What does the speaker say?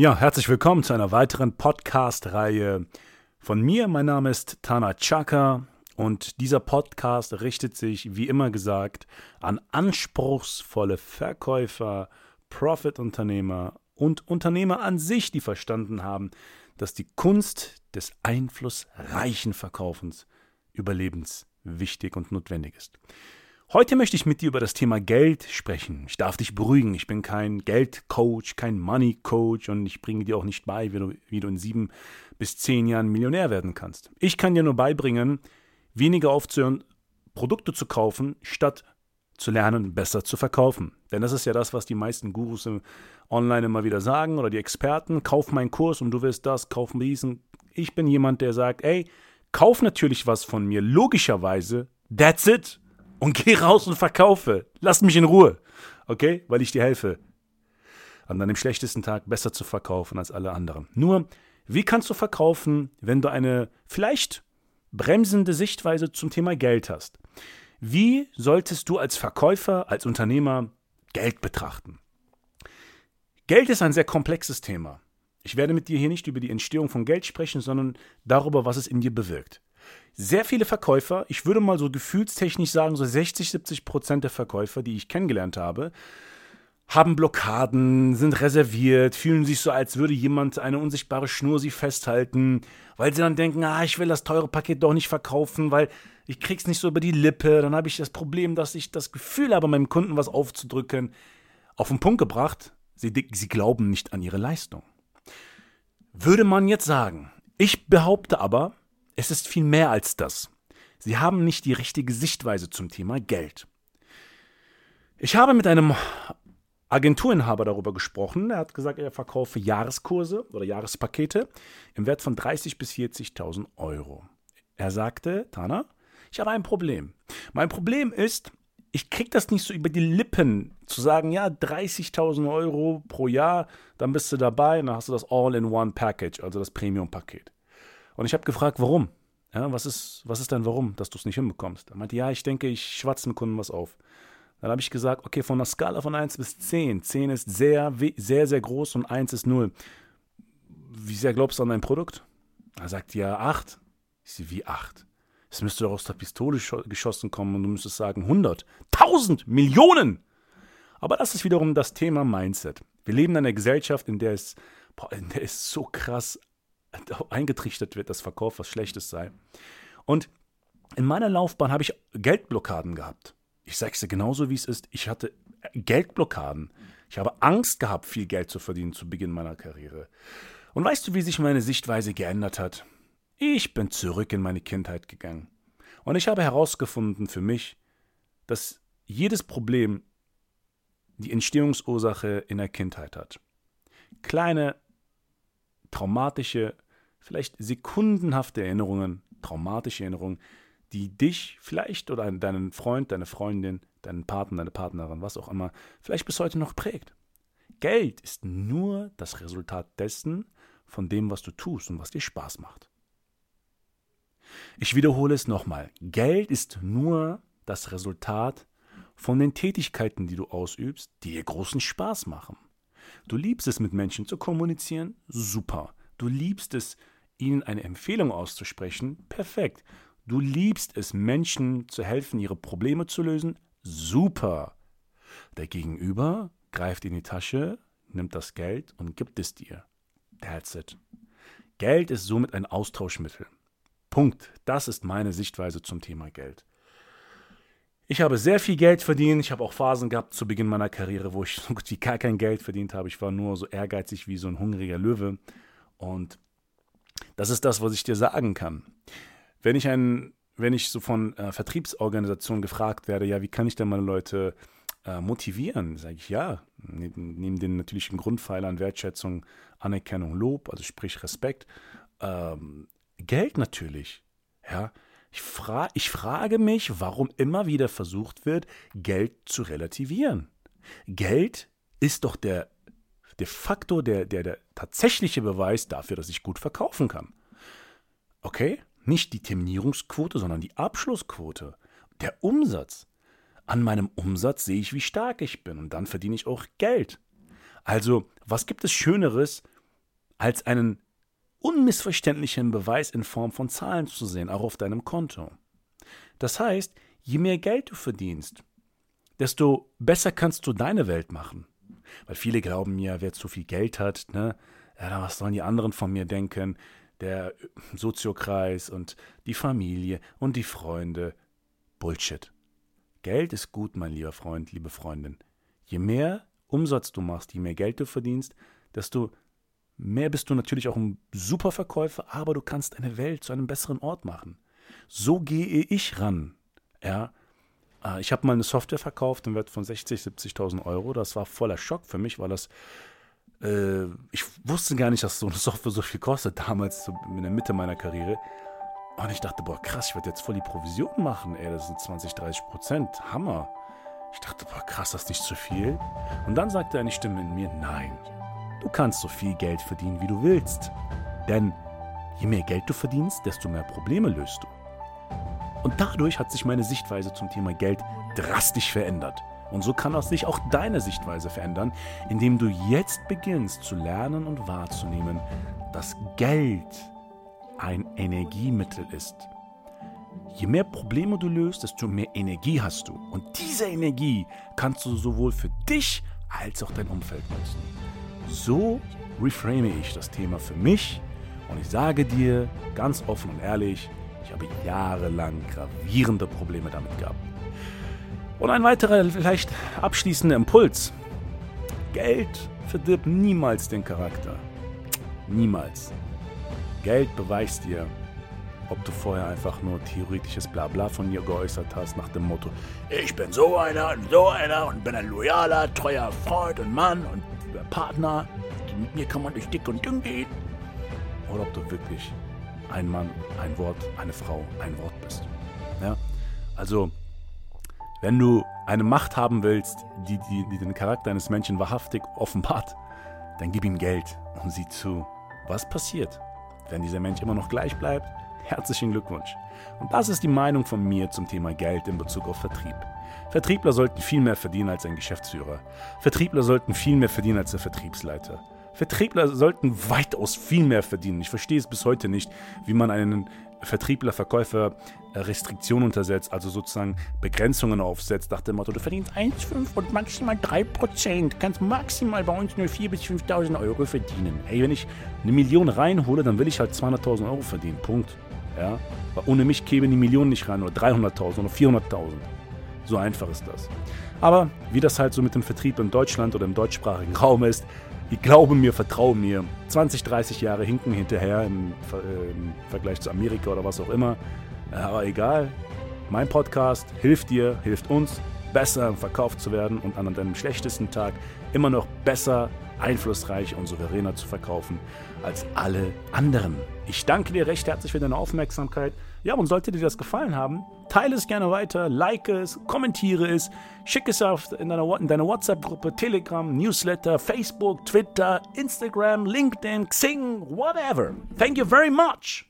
Ja, herzlich willkommen zu einer weiteren Podcast-Reihe von mir. Mein Name ist Tana Chaka und dieser Podcast richtet sich, wie immer gesagt, an anspruchsvolle Verkäufer, Profit-Unternehmer und Unternehmer an sich, die verstanden haben, dass die Kunst des einflussreichen Verkaufens überlebenswichtig und notwendig ist. Heute möchte ich mit dir über das Thema Geld sprechen. Ich darf dich beruhigen. Ich bin kein Geldcoach, kein Money-Coach und ich bringe dir auch nicht bei, wie du, wie du in sieben bis zehn Jahren Millionär werden kannst. Ich kann dir nur beibringen, weniger aufzuhören, Produkte zu kaufen, statt zu lernen, besser zu verkaufen. Denn das ist ja das, was die meisten Gurus online immer wieder sagen oder die Experten. Kauf meinen Kurs und du wirst das, kauf diesen. Ich bin jemand, der sagt, ey, kauf natürlich was von mir, logischerweise. That's it und geh raus und verkaufe. Lass mich in Ruhe. Okay? Weil ich dir helfe. An deinem schlechtesten Tag besser zu verkaufen als alle anderen. Nur, wie kannst du verkaufen, wenn du eine vielleicht bremsende Sichtweise zum Thema Geld hast? Wie solltest du als Verkäufer, als Unternehmer Geld betrachten? Geld ist ein sehr komplexes Thema. Ich werde mit dir hier nicht über die Entstehung von Geld sprechen, sondern darüber, was es in dir bewirkt. Sehr viele Verkäufer, ich würde mal so gefühlstechnisch sagen, so 60, 70 Prozent der Verkäufer, die ich kennengelernt habe, haben Blockaden, sind reserviert, fühlen sich so, als würde jemand eine unsichtbare Schnur sie festhalten, weil sie dann denken, ah, ich will das teure Paket doch nicht verkaufen, weil ich krieg's nicht so über die Lippe, dann habe ich das Problem, dass ich das Gefühl habe, meinem Kunden was aufzudrücken. Auf den Punkt gebracht, sie, sie glauben nicht an ihre Leistung. Würde man jetzt sagen, ich behaupte aber, es ist viel mehr als das. Sie haben nicht die richtige Sichtweise zum Thema Geld. Ich habe mit einem Agenturinhaber darüber gesprochen. Er hat gesagt, er verkaufe Jahreskurse oder Jahrespakete im Wert von 30.000 bis 40.000 Euro. Er sagte, Tana, ich habe ein Problem. Mein Problem ist, ich kriege das nicht so über die Lippen zu sagen, ja, 30.000 Euro pro Jahr, dann bist du dabei und dann hast du das All-in-One-Package, also das Premium-Paket. Und ich habe gefragt, warum? Ja, was ist, was ist denn warum, dass du es nicht hinbekommst? Er meinte, ja, ich denke, ich schwatze dem Kunden was auf. Dann habe ich gesagt, okay, von einer Skala von 1 bis 10. 10 ist sehr, sehr, sehr groß und 1 ist 0. Wie sehr glaubst du an dein Produkt? Er sagt, ja, 8. Ich sehe, wie 8? Es müsste doch aus der Pistole geschossen kommen und du müsstest sagen 100, 1000, Millionen. Aber das ist wiederum das Thema Mindset. Wir leben in einer Gesellschaft, in der es, boah, in der es so krass eingetrichtert wird, dass Verkauf was Schlechtes sei. Und in meiner Laufbahn habe ich Geldblockaden gehabt. Ich sage es dir genauso, wie es ist. Ich hatte Geldblockaden. Ich habe Angst gehabt, viel Geld zu verdienen zu Beginn meiner Karriere. Und weißt du, wie sich meine Sichtweise geändert hat? Ich bin zurück in meine Kindheit gegangen. Und ich habe herausgefunden für mich, dass jedes Problem die Entstehungsursache in der Kindheit hat. Kleine traumatische, vielleicht sekundenhafte Erinnerungen, traumatische Erinnerungen, die dich vielleicht oder deinen Freund, deine Freundin, deinen Partner, deine Partnerin, was auch immer, vielleicht bis heute noch prägt. Geld ist nur das Resultat dessen, von dem, was du tust und was dir Spaß macht. Ich wiederhole es nochmal. Geld ist nur das Resultat von den Tätigkeiten, die du ausübst, die dir großen Spaß machen. Du liebst es, mit Menschen zu kommunizieren? Super. Du liebst es, ihnen eine Empfehlung auszusprechen? Perfekt. Du liebst es, Menschen zu helfen, ihre Probleme zu lösen? Super. Der Gegenüber greift in die Tasche, nimmt das Geld und gibt es dir. That's it. Geld ist somit ein Austauschmittel. Punkt. Das ist meine Sichtweise zum Thema Geld. Ich habe sehr viel Geld verdient. Ich habe auch Phasen gehabt zu Beginn meiner Karriere, wo ich so gut wie gar kein Geld verdient habe. Ich war nur so ehrgeizig wie so ein hungriger Löwe. Und das ist das, was ich dir sagen kann. Wenn ich ein, wenn ich so von äh, Vertriebsorganisationen gefragt werde, ja, wie kann ich denn meine Leute äh, motivieren? Sage ich ja. Neben, neben den natürlichen Grundpfeilern Wertschätzung, Anerkennung, Lob, also sprich Respekt. Ähm, Geld natürlich. Ja. Ich, fra ich frage mich, warum immer wieder versucht wird, Geld zu relativieren. Geld ist doch der, de facto der, der, der tatsächliche Beweis dafür, dass ich gut verkaufen kann. Okay? Nicht die Terminierungsquote, sondern die Abschlussquote. Der Umsatz. An meinem Umsatz sehe ich, wie stark ich bin und dann verdiene ich auch Geld. Also, was gibt es Schöneres, als einen unmissverständlichen Beweis in Form von Zahlen zu sehen, auch auf deinem Konto? Das heißt, je mehr Geld du verdienst, desto besser kannst du deine Welt machen. Weil viele glauben ja, wer zu viel Geld hat, ne, ja, was sollen die anderen von mir denken? Der Soziokreis und die Familie und die Freunde. Bullshit. Geld ist gut, mein lieber Freund, liebe Freundin. Je mehr Umsatz du machst, je mehr Geld du verdienst, desto mehr bist du natürlich auch ein super Verkäufer, aber du kannst deine Welt zu einem besseren Ort machen. So gehe ich ran. Ja, äh, ich habe mal eine Software verkauft im Wert von 60, 70.000 Euro. Das war voller Schock für mich, weil das äh, ich wusste gar nicht, dass so eine Software so viel kostet, damals in der Mitte meiner Karriere. Und ich dachte, boah, krass, ich werde jetzt voll die Provision machen, ey, das sind 20, 30 Prozent, Hammer. Ich dachte, boah, krass, das ist nicht zu viel. Und dann sagte eine Stimme in mir, nein, du kannst so viel Geld verdienen, wie du willst. Denn je mehr Geld du verdienst, desto mehr Probleme löst du. Und dadurch hat sich meine Sichtweise zum Thema Geld drastisch verändert. Und so kann auch sich auch deine Sichtweise verändern, indem du jetzt beginnst zu lernen und wahrzunehmen, dass Geld ein Energiemittel ist. Je mehr Probleme du löst, desto mehr Energie hast du. Und diese Energie kannst du sowohl für dich als auch dein Umfeld nutzen. So reframe ich das Thema für mich und ich sage dir ganz offen und ehrlich, ich habe jahrelang gravierende Probleme damit gehabt. Und ein weiterer, vielleicht abschließender Impuls. Geld verdirbt niemals den Charakter. Niemals. Geld beweist dir, ob du vorher einfach nur theoretisches Blabla von dir geäußert hast, nach dem Motto: Ich bin so einer und so einer und bin ein loyaler, treuer Freund und Mann und Partner. Mit mir kann man durch dick und dünn gehen. Oder ob du wirklich ein Mann, ein Wort, eine Frau, ein Wort bist. Ja? Also, wenn du eine Macht haben willst, die, die, die den Charakter eines Menschen wahrhaftig offenbart, dann gib ihm Geld und sieh zu, was passiert. Wenn dieser Mensch immer noch gleich bleibt, herzlichen Glückwunsch. Und das ist die Meinung von mir zum Thema Geld in Bezug auf Vertrieb. Vertriebler sollten viel mehr verdienen als ein Geschäftsführer. Vertriebler sollten viel mehr verdienen als der Vertriebsleiter. Vertriebler sollten weitaus viel mehr verdienen. Ich verstehe es bis heute nicht, wie man einen Vertriebler, Verkäufer äh, Restriktionen untersetzt, also sozusagen Begrenzungen aufsetzt, nach dem Motto, du verdienst 1,5 und maximal 3%, kannst maximal bei uns nur 4.000 bis 5.000 Euro verdienen. Ey, wenn ich eine Million reinhole, dann will ich halt 200.000 Euro verdienen, Punkt. Ja? Weil ohne mich kämen die Millionen nicht rein, oder 300.000 oder 400.000. So einfach ist das. Aber wie das halt so mit dem Vertrieb in Deutschland oder im deutschsprachigen Raum ist, ich glaube mir, vertraue mir. 20, 30 Jahre hinken hinterher im, äh, im, Vergleich zu Amerika oder was auch immer. Aber egal. Mein Podcast hilft dir, hilft uns, besser verkauft zu werden und an deinem schlechtesten Tag immer noch besser, einflussreich und souveräner zu verkaufen als alle anderen. Ich danke dir recht herzlich für deine Aufmerksamkeit. Ja, und sollte dir das gefallen haben, teile es gerne weiter, like es, kommentiere es, schick es auf in deiner, in deiner WhatsApp-Gruppe, Telegram, Newsletter, Facebook, Twitter, Instagram, LinkedIn, Xing, whatever. Thank you very much.